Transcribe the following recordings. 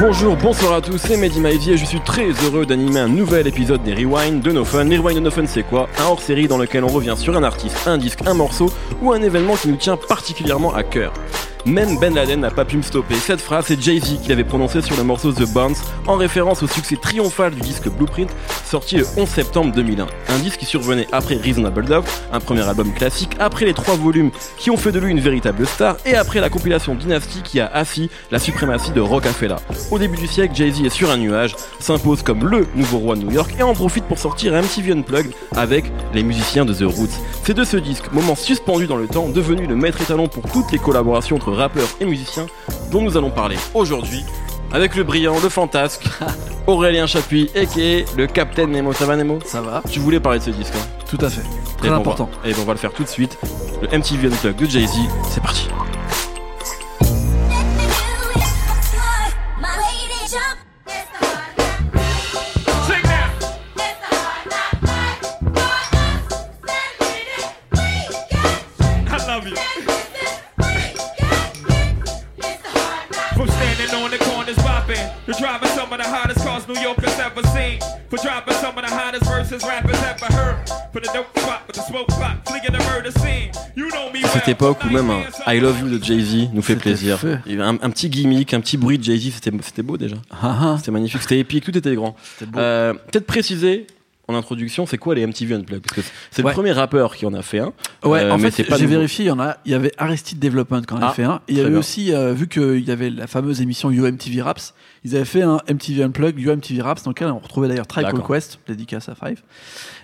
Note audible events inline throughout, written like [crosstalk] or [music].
Bonjour, bonsoir à tous, c'est Mehdi Maizy et je suis très heureux d'animer un nouvel épisode des Rewind de No Fun. Les Rewind de No Fun, c'est quoi? Un hors-série dans lequel on revient sur un artiste, un disque, un morceau ou un événement qui nous tient particulièrement à cœur. Même Ben Laden n'a pas pu me stopper. Cette phrase, c'est Jay-Z qui l'avait prononcée sur le morceau The Bounce en référence au succès triomphal du disque Blueprint sorti le 11 septembre 2001. Un disque qui survenait après Reasonable Love, un premier album classique, après les trois volumes qui ont fait de lui une véritable star et après la compilation Dynasty qui a assis la suprématie de Rockefeller. Au début du siècle, Jay-Z est sur un nuage, s'impose comme le nouveau roi de New York et en profite pour sortir un MTV Unplugged avec les musiciens de The Roots. C'est de ce disque, moment suspendu dans le temps, devenu le maître étalon pour toutes les collaborations entre rappeurs et musiciens dont nous allons parler aujourd'hui avec le brillant, le fantasque, [laughs] Aurélien Chapuis, et le Captain Nemo. Ça va Nemo? Ça va Tu voulais parler de ce disque, hein? Tout à fait. Et Très important. on va- Et bon, on va le faire tout de suite. Le MTV Unplugged de Jay-Z, c'est parti. Cette époque où même un I Love You de Jay-Z nous fait plaisir. fait. Il y avait un, un petit gimmick, un petit bruit de Jay-Z, c'était beau déjà. Ah, ah. C'était magnifique, c'était épique, tout était grand. Euh, Peut-être préciser en introduction, c'est quoi les MTV Unplugged? Parce que c'est Ouais. le premier rappeur qui en a fait un. Ouais, Euh, en mais fait, j'ai vérifié, il y en a, il y avait Arrested Development quand on a Ah, fait un. Et il y avait bien. aussi, euh, vu qu'il y avait la fameuse émission UMTV Raps, ils avaient fait un MTV Unplugged, UMTV Raps, dans lequel on retrouvait d'ailleurs Tribe. Quest, dédicace à Five,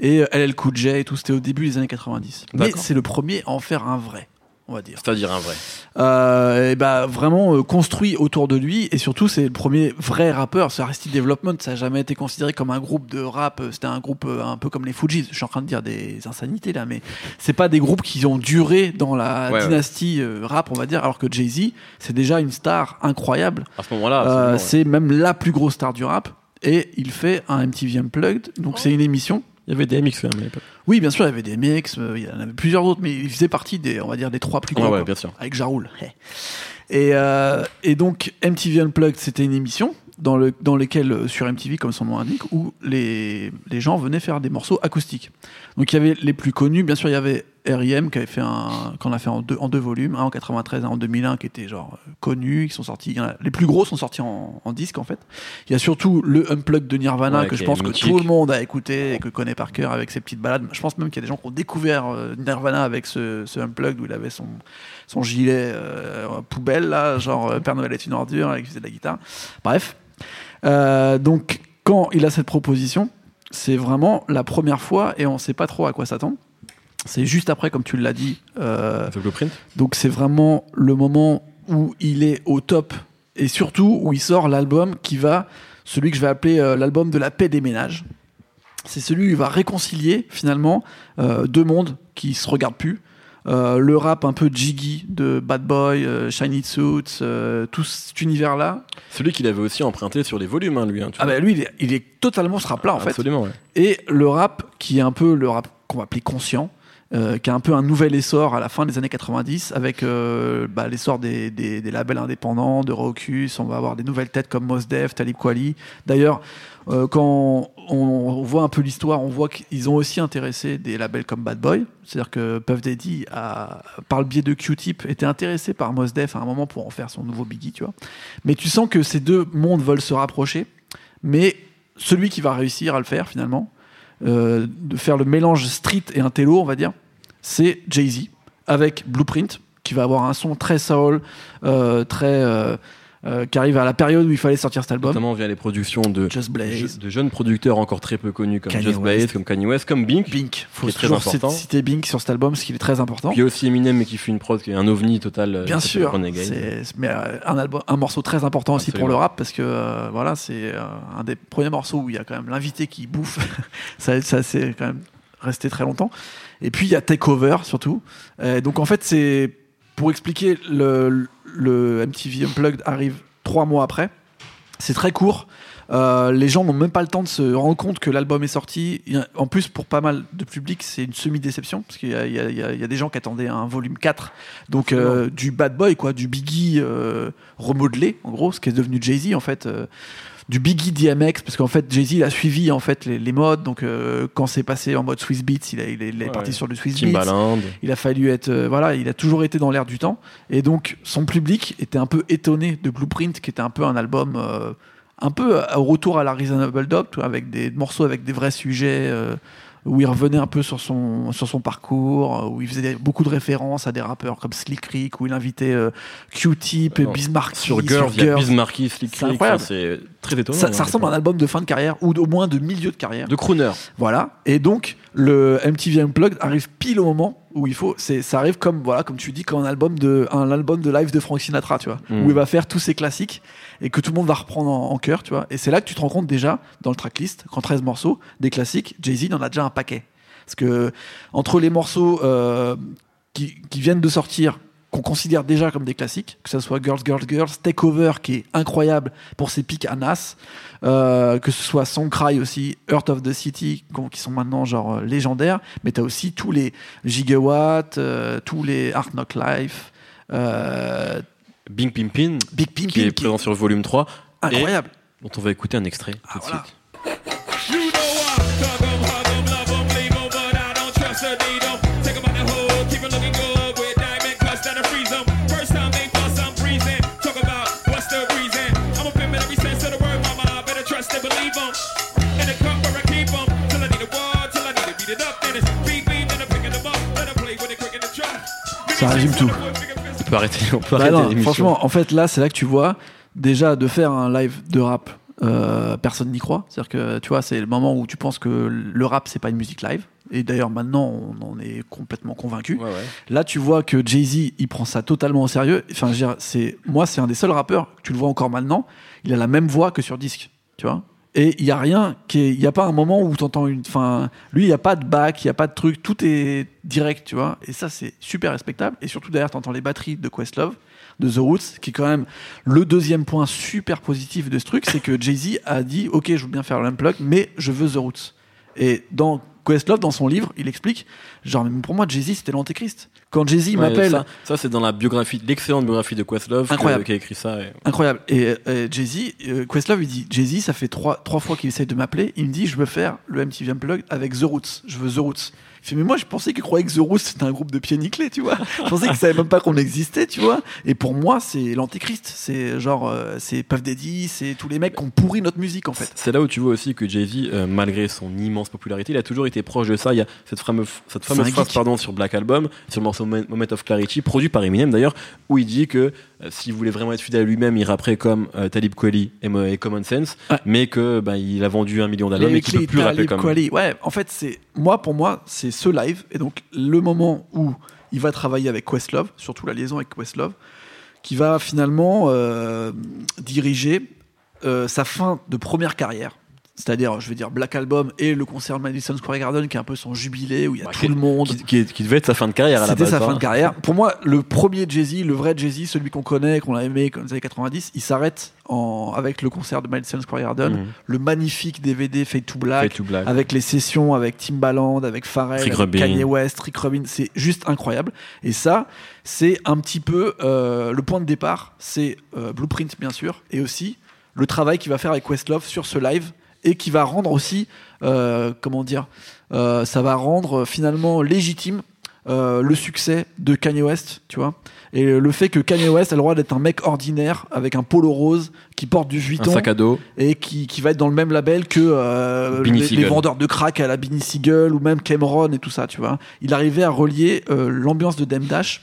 et euh, LL Cool J et tout, c'était au début des années 90. Mais c'est le premier à en faire un vrai, on va dire. C'est-à-dire un vrai. Euh, et bah vraiment euh, construit autour de lui et surtout c'est le premier vrai rappeur. Ce Arrested Development ça a jamais été considéré comme un groupe de rap. euh, C'était un groupe euh, un peu comme les Fujis. Je suis en train de dire des insanités là, mais c'est pas des groupes qui ont duré dans la Ouais, dynastie euh, rap on va dire. Alors que Jay Z c'est déjà une star incroyable. À ce moment-là, Euh, ouais. c'est même la plus grosse star du rap et il fait un MTV Unplugged. Donc c'est une émission. Il y avait des MX quand même à l'époque. Oui bien sûr il y avait des mix, euh, il y en avait plusieurs autres, mais il faisait partie des on va dire des trois plus Ouais, gros. ouais, quoi bien sûr. avec Jaroul. [laughs] Et, euh, et donc MTV Unplugged, c'était une émission dans, le, dans lesquelles, euh, sur MTV, comme son nom l'indique, où les, les gens venaient faire des morceaux acoustiques. Donc il y avait les plus connus, bien sûr il y avait R.I.M. qui avait fait un, qu'on a fait en deux, en deux volumes, un en 93, un en 2001 qui était genre euh, connus, qui sont sortis, a- les plus gros sont sortis en, en disque en fait. Il y a surtout le Unplugged de Nirvana Ouais, que je pense que tout le monde a écouté et que connaît par cœur avec ses petites balades. Je pense même qu'il y a des gens qui ont découvert euh, Nirvana avec ce, ce Unplugged où il avait son, son gilet euh, poubelle là, genre Père Noël est une ordure, avec faisait de la guitare. Bref. Euh, donc quand il a cette proposition, c'est vraiment la première fois et on sait pas trop à quoi s'attendre. C'est juste après, comme tu l'as dit. euh, The Blueprint donc c'est vraiment le moment où il est au top et surtout où il sort l'album qui va, celui que je vais appeler euh, l'album de la paix des ménages. C'est celui où il va réconcilier finalement euh, deux mondes qui se regardent plus. Euh, le rap un peu jiggy de Bad Boy, Shiny Suits, tout cet univers-là. Celui qu'il avait aussi emprunté sur les volumes, hein, lui. hein, tu Ah bah lui, il est, il est totalement ce rap-là en fait. Absolument, ouais. Et le rap, qui est un peu le rap qu'on va appeler conscient, euh, qui a un peu un nouvel essor à la fin des années 90, avec euh, bah, l'essor des, labels indépendants, de Rocus, on va avoir des nouvelles têtes comme Mos Def, Talib Kweli. D'ailleurs, euh, quand on, voit un peu l'histoire, on voit qu'ils ont aussi intéressé des labels comme Bad Boy. C'est-à-dire que Puff Daddy, par le biais de Q-Tip, était intéressé par Mos Def à un moment pour en faire son nouveau Biggie, tu vois. Mais tu sens que ces deux mondes veulent se rapprocher, mais celui qui va réussir à le faire finalement, euh, de faire le mélange street et intello, on va dire, c'est Jay-Z avec Blueprint, qui va avoir un son très soul, euh, très euh, qui arrive à la période où il fallait sortir cet album. Notamment via les productions de, Just Blaze. de jeunes producteurs encore très peu connus comme Kanye Just Blaze, West. comme Kanye West, comme Bink. Bink, faut qui est très toujours important. citer Bink sur cet album, parce qu'il est très important. Puis il y a aussi Eminem, mais qui fait une prod qui est un ovni total. euh, Bien qui sûr, c'est mais euh, un album, un morceau très important aussi pour le rap parce que euh, voilà, c'est un des premiers morceaux où il y a quand même l'invité qui bouffe. [laughs] ça, ça c'est quand même resté très longtemps. Et puis il y a Takeover surtout. Donc en fait c'est pour expliquer le, le MTV Unplugged arrive trois mois après. C'est très court. Euh, les gens n'ont même pas le temps de se rendre compte que l'album est sorti. En plus, pour pas mal de public, c'est une semi-déception parce qu'il y a des gens qui attendaient un volume 4, donc euh, du bad boy, quoi, du Biggie euh, remodelé, en gros, ce qui est devenu Jay-Z en fait. Euh, du Biggie DMX parce qu'en fait Jay-Z il a suivi en fait les, les modes. Donc euh, quand c'est passé en mode Swiss Beats il, a- il est, il est Ouais, parti sur le Swiss Beats. Il a fallu être euh, voilà il a toujours été dans l'air du temps. Et donc son public était un peu étonné de Blueprint qui était un peu un album euh, un peu au retour à la Reasonable Doubt tu vois, avec des morceaux avec des vrais sujets euh, où il revenait un peu sur son sur son parcours euh, où il faisait des- beaucoup de références à des rappeurs comme Slick Rick où il invitait euh, Q-Tip et Non, Bismarck Sur Girls, il y a Bismarcky, Slick Rick, c'est très étonnant. ça, hein, ça ressemble à un album de fin de carrière ou au moins de milieu de carrière De crooner. voilà. Et donc, le MTV Unplugged arrive pile au moment où il faut. Ça arrive comme, voilà, comme tu dis, comme un album de, un album de live de Frank Sinatra, tu vois, Mm. où il va faire tous ses classiques et que tout le monde va reprendre en, en chœur, tu vois. Et c'est là que tu te rends compte déjà, dans le tracklist, qu'en 13 morceaux, des classiques, Jay-Z en a déjà un paquet. Parce que, entre les morceaux euh, qui, qui viennent de sortir, qu'on considère déjà comme des classiques, que ce soit Girls, Girls, Girls, Takeover qui est incroyable pour ses pics à Nas, euh, que ce soit Song Cry aussi, Earth of the City, qui sont maintenant genre euh, légendaires, mais tu as aussi tous les Gigawatts, euh, tous les Art Knock Life, euh, Bing Pimpin, Big qui est présent sur le volume 3, incroyable. dont on va écouter un extrait tout Ah, de voilà. suite. You know peut arrêter, on peut Bah arrêter non, l'émission. franchement, en fait, là, c'est là que tu vois déjà de faire un live de rap. euh, personne n'y croit. C'est-à-dire que tu vois, c'est le moment où tu penses que le rap c'est pas une musique live. Et d'ailleurs, maintenant, on en est complètement convaincu. Ouais, ouais. Là, tu vois que Jay-Z, il prend ça totalement au sérieux. Enfin, c'est moi, c'est un des seuls rappeurs. Tu le vois encore maintenant. Il a la même voix que sur disque, tu vois. Et il y a rien il y a pas un moment où tu entends une. Enfin, lui, il y a pas de bac, il y a pas de truc. Tout est direct, tu vois. Et ça, c'est super respectable. Et surtout derrière, tu entends les batteries de Questlove, de The Roots, qui est quand même le deuxième point super positif de ce truc, c'est que Jay-Z a dit, ok, je veux bien faire l'unplug, mais je veux The Roots. Et dans Questlove, dans son livre, il explique, genre, mais pour moi, Jay-Z, c'était l'antéchrist. Quand Jay-Z Ouais, m'appelle, Ça, ça, c'est dans la biographie, l'excellente biographie de Questlove Incroyable. qui a écrit ça. et- incroyable. Et euh, Jay-Z, euh, Questlove, il dit, Jay-Z, ça fait trois, trois fois qu'il essaye de m'appeler, il me dit, je veux faire le MTV Unplugged avec The Roots. Je veux The Roots. Mais moi, je pensais qu'il croyait que The Roots, c'était un groupe de pieds nickelés, tu vois. Je pensais qu'il savait même pas qu'on existait, tu vois. Et pour moi, c'est l'antéchrist. C'est genre, euh, c'est Puff Daddy, c'est tous les mecs qui ont pourri notre musique, en fait. C'est là où tu vois aussi que Jay-Z, euh, malgré son immense popularité, il a toujours été proche de ça. Il y a cette fameuse, cette fameuse phrase geek. pardon, sur Black Album, sur le morceau Moment of Clarity, produit par Eminem d'ailleurs, où il dit que s'il voulait vraiment être fidèle à lui-même, il rapperait comme euh, Talib Kweli et, Mo- et Common Sense, Ouais. mais que bah, il a vendu un million d'albums et qu'il peut plus rapper comme. Kweli. Ouais, en fait, c'est moi pour moi, c'est ce live et donc le moment où il va travailler avec Questlove, surtout la liaison avec Questlove, qui va finalement euh, diriger euh, sa fin de première carrière. C'est-à-dire, je veux dire, Black Album et le concert Madison Square Garden, qui est un peu son jubilé, où il y a Bah, tout le monde. Qui, qui- qui devait être sa fin de carrière à la C'était base. sa hein. fin de carrière. Pour moi, le premier Jay-Z, le vrai Jay-Z, celui qu'on connaît, qu'on a aimé dans les années 90, il s'arrête en- avec le concert de Madison Square Garden, Mhm. le magnifique DVD Fade to Black, Fade to Black. avec les sessions avec Timbaland, avec Pharrell, Rick avec Rubin. Kanye West, Rick Rubin, c'est juste incroyable. Et ça, c'est un petit peu euh, le point de départ, c'est euh, Blueprint bien sûr, et aussi le travail qu'il va faire avec Questlove sur ce live et qui va rendre aussi, euh, comment dire, euh, ça va rendre finalement légitime euh, le succès de Kanye West, tu vois. Et le fait que Kanye West a le droit d'être un mec ordinaire avec un polo rose qui porte du Un Vuitton sac à dos. et qui, qui va être dans le même label que euh, les, vendeurs de crack à la Beanie Siegel ou même Cameron et tout ça, tu vois. Il arrivait à relier euh, l'ambiance de Dem Dash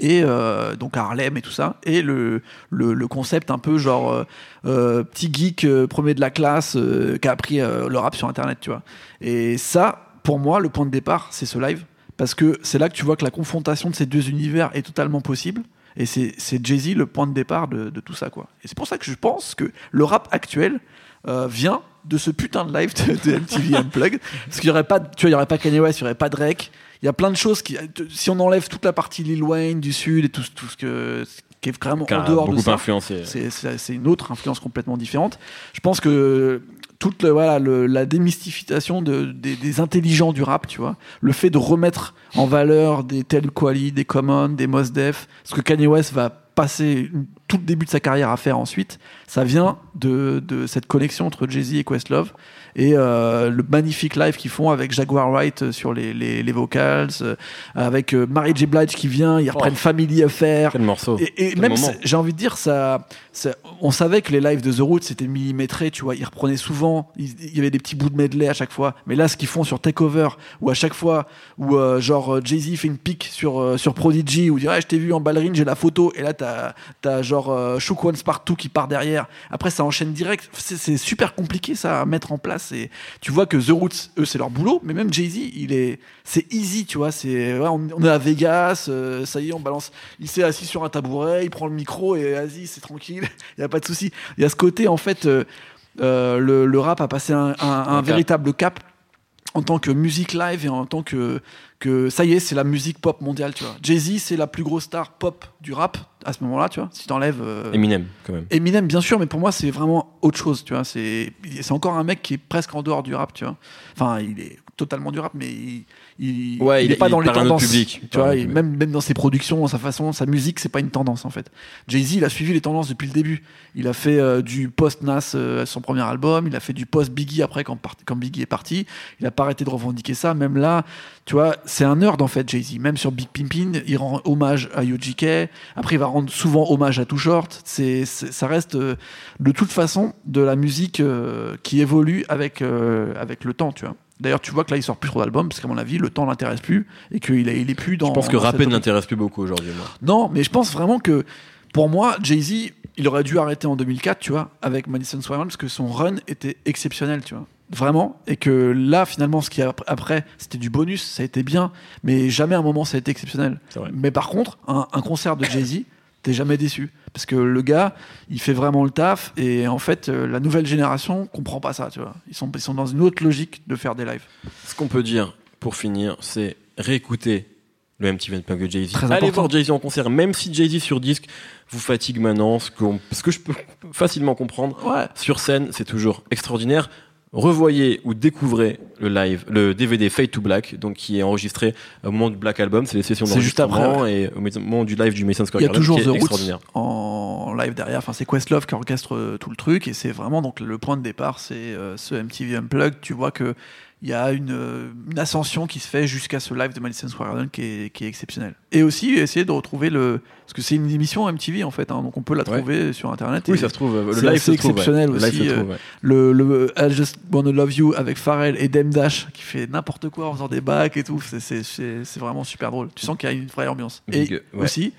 et euh, donc Harlem et tout ça et le, le, concept un peu genre euh, euh, petit geek euh, premier de la classe qui a appris le rap sur internet, tu vois. Et ça, pour moi, le point de départ, c'est ce live parce que c'est là que tu vois que la confrontation de ces deux univers est totalement possible. Et c'est Jay-Z le point de départ de, tout ça, quoi. Et c'est pour ça que je pense que le rap actuel vient de ce putain de live de, de MTV Unplugged. Parce qu'il y aurait pas, tu aurait pas Kanye West, il y aurait pas Drake. Il y a plein de choses qui, si on enlève toute la partie Lil Wayne du Sud et tout, tout ce que, qui est vraiment en dehors de ça. influencé. C'est- C'est c'est une autre influence complètement différente. Je pense que toute le- voilà, le- la démystification de, des, des intelligents du rap, tu vois, le fait de remettre en valeur des Tel Quali, des Common, des Mos Def, ce que Kanye West va passer une- tout le début de sa carrière à faire ensuite, ça vient de, de cette connexion entre Jay-Z et Questlove et euh, le magnifique live qu'ils font avec Jaguar Wright euh, sur les, les, les vocals, euh, avec euh, Mary J. Blige qui vient, ils reprennent Family Affair, Quel morceau. et, et Quel même, j'ai envie de dire, ça, ça- on savait que les lives de The Roots c'était millimétré, tu vois. Ils reprenaient souvent, il y avait des petits bouts de medley à chaque fois. Mais là, ce qu'ils font sur Takeover, où à chaque fois, où genre Jay-Z fait une pique sur, sur Prodigy, où il dit Ah, Je t'ai vu en ballerine, j'ai la photo. Et là, t'as as genre euh, Shook Partout qui part derrière. Après, ça enchaîne direct. C'est super compliqué ça à mettre en place. Et tu vois que The Roots, eux, c'est leur boulot. Mais même Jay-Z, il est, c'est easy, tu vois. C'est, ouais, on, on est à Vegas, euh, ça y est, on balance. Il s'est assis sur un tabouret, il prend le micro et vas-y, c'est tranquille, [laughs] il n'y a pas de souci. Il y a ce côté, en fait, euh, euh, le, le rap a passé un, un- un cap. véritable cap en tant que musique live et en tant que, que ça y est, c'est la musique pop mondiale, tu vois. Jay-Z, c'est la plus grosse star pop du rap à ce moment-là, tu vois. Si t'enlèves. euh, Eminem, quand même. Eminem, bien sûr, mais pour moi, c'est vraiment autre chose, tu vois. C'est c'est encore un mec qui est presque en dehors du rap, tu vois. Enfin, il est totalement du rap, mais il, il, Ouais, il- est pas dans les tendances. public. Tu vois, même, même dans ses productions, sa façon, sa musique, c'est pas une tendance en fait. Jay-Z, il a suivi les tendances depuis le début. Il a fait euh, du post-Nas euh, son premier album, il a fait du post-Biggie après quand, quand Biggie est parti. Il a pas arrêté de revendiquer ça. Même là, tu vois, c'est un nerd en fait, Jay-Z. Même sur Big Pimpin, il rend hommage à UGK. Après, il va rendre souvent hommage à Too Short. C'est, ça reste euh, de toute façon de la musique euh, qui évolue avec, avec le temps, tu vois. D'ailleurs, tu vois que là, il sort plus trop d'albums parce qu'à mon avis, le temps l'intéresse plus et qu'il est, il est plus dans. Je pense que rapper ne l'intéresse plus beaucoup aujourd'hui. non, mais je pense vraiment que pour moi, Jay-Z, il aurait dû arrêter en 2004, tu vois, avec Madison Square Garden, parce que son run était exceptionnel, tu vois. Vraiment. Et que là, finalement, ce qui a après, c'était du bonus, ça a été bien, mais jamais à un moment ça a été exceptionnel. Mais par contre, un, un concert de Jay-Z, t'es jamais déçu. Parce que le gars, il fait vraiment le taf, et en fait, euh, la nouvelle génération comprend pas ça, tu vois. Ils sont, ils sont dans une autre logique de faire des lives. Ce qu'on peut dire pour finir, c'est réécouter le MTV Unplugged de Jay-Z. Très Allez important. voir Jay-Z en concert, même si Jay-Z sur disque vous fatigue maintenant, ce, qu'on- ce que je peux [laughs] facilement comprendre. Ouais. Sur scène, c'est toujours extraordinaire. Revoyez ou découvrez le live, le DVD Fade to Black, donc qui est enregistré au moment du Black Album, c'est les sessions C'est juste après, d'enregistrement et au moment du live du Mason Square Il y a Garden, toujours The Roots en live derrière. Enfin, c'est Questlove qui orchestre euh, tout le truc et c'est vraiment donc le point de départ, c'est euh, ce MTV Unplugged. Tu vois que il y a une, euh, une ascension qui se fait jusqu'à ce live de Madison Square Garden qui est, qui est exceptionnel. Et aussi essayer de retrouver le parce que c'est une émission MTV en fait, hein, donc on peut la Ouais. trouver sur internet. Oui, et ça se trouve, le c'est live trouve, ouais. exceptionnel Le live aussi, se euh, trouve, ouais. le, le I Just Wanna Love You avec Pharrell et Dame Dash qui fait n'importe quoi en faisant des bacs et tout. C'est- C'est c'est- c'est vraiment super drôle. Tu sens qu'il y a une vraie ambiance. Et aussi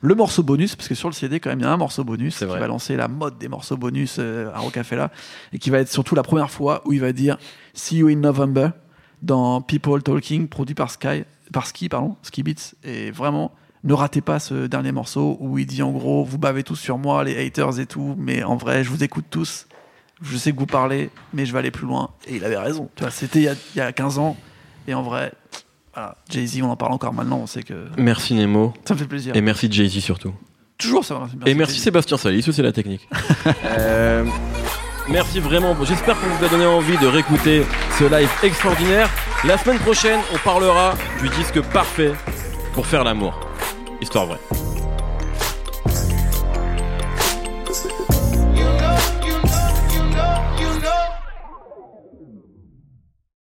le morceau bonus, parce que sur le CD, quand même, il y a un morceau bonus C'est qui vrai. va lancer la mode des morceaux bonus euh, à Rocafella et qui va être surtout la première fois où il va dire See You in November dans People Talking, produit par Sky, par Ski, pardon, Ski Beats. Et vraiment, ne ratez pas ce dernier morceau où il dit en gros, vous bavez tous sur moi, les haters et tout, mais en vrai, je vous écoute tous. Je sais que vous parlez, mais je vais aller plus loin. Et il avait raison. Tu vois, c'était il y a- il y a 15 ans. Et en vrai, voilà, Jay-Z, on en parle encore maintenant, on sait que Merci Nemo. ça me fait plaisir. Et merci Jay-Z surtout. Toujours ça. va, Et merci. Sébastien Salis, c'est la technique. Euh, [laughs] [laughs] merci vraiment. J'espère qu'on vous a donné envie de réécouter ce live extraordinaire. La semaine prochaine, on parlera du disque parfait pour faire l'amour. Histoire vraie.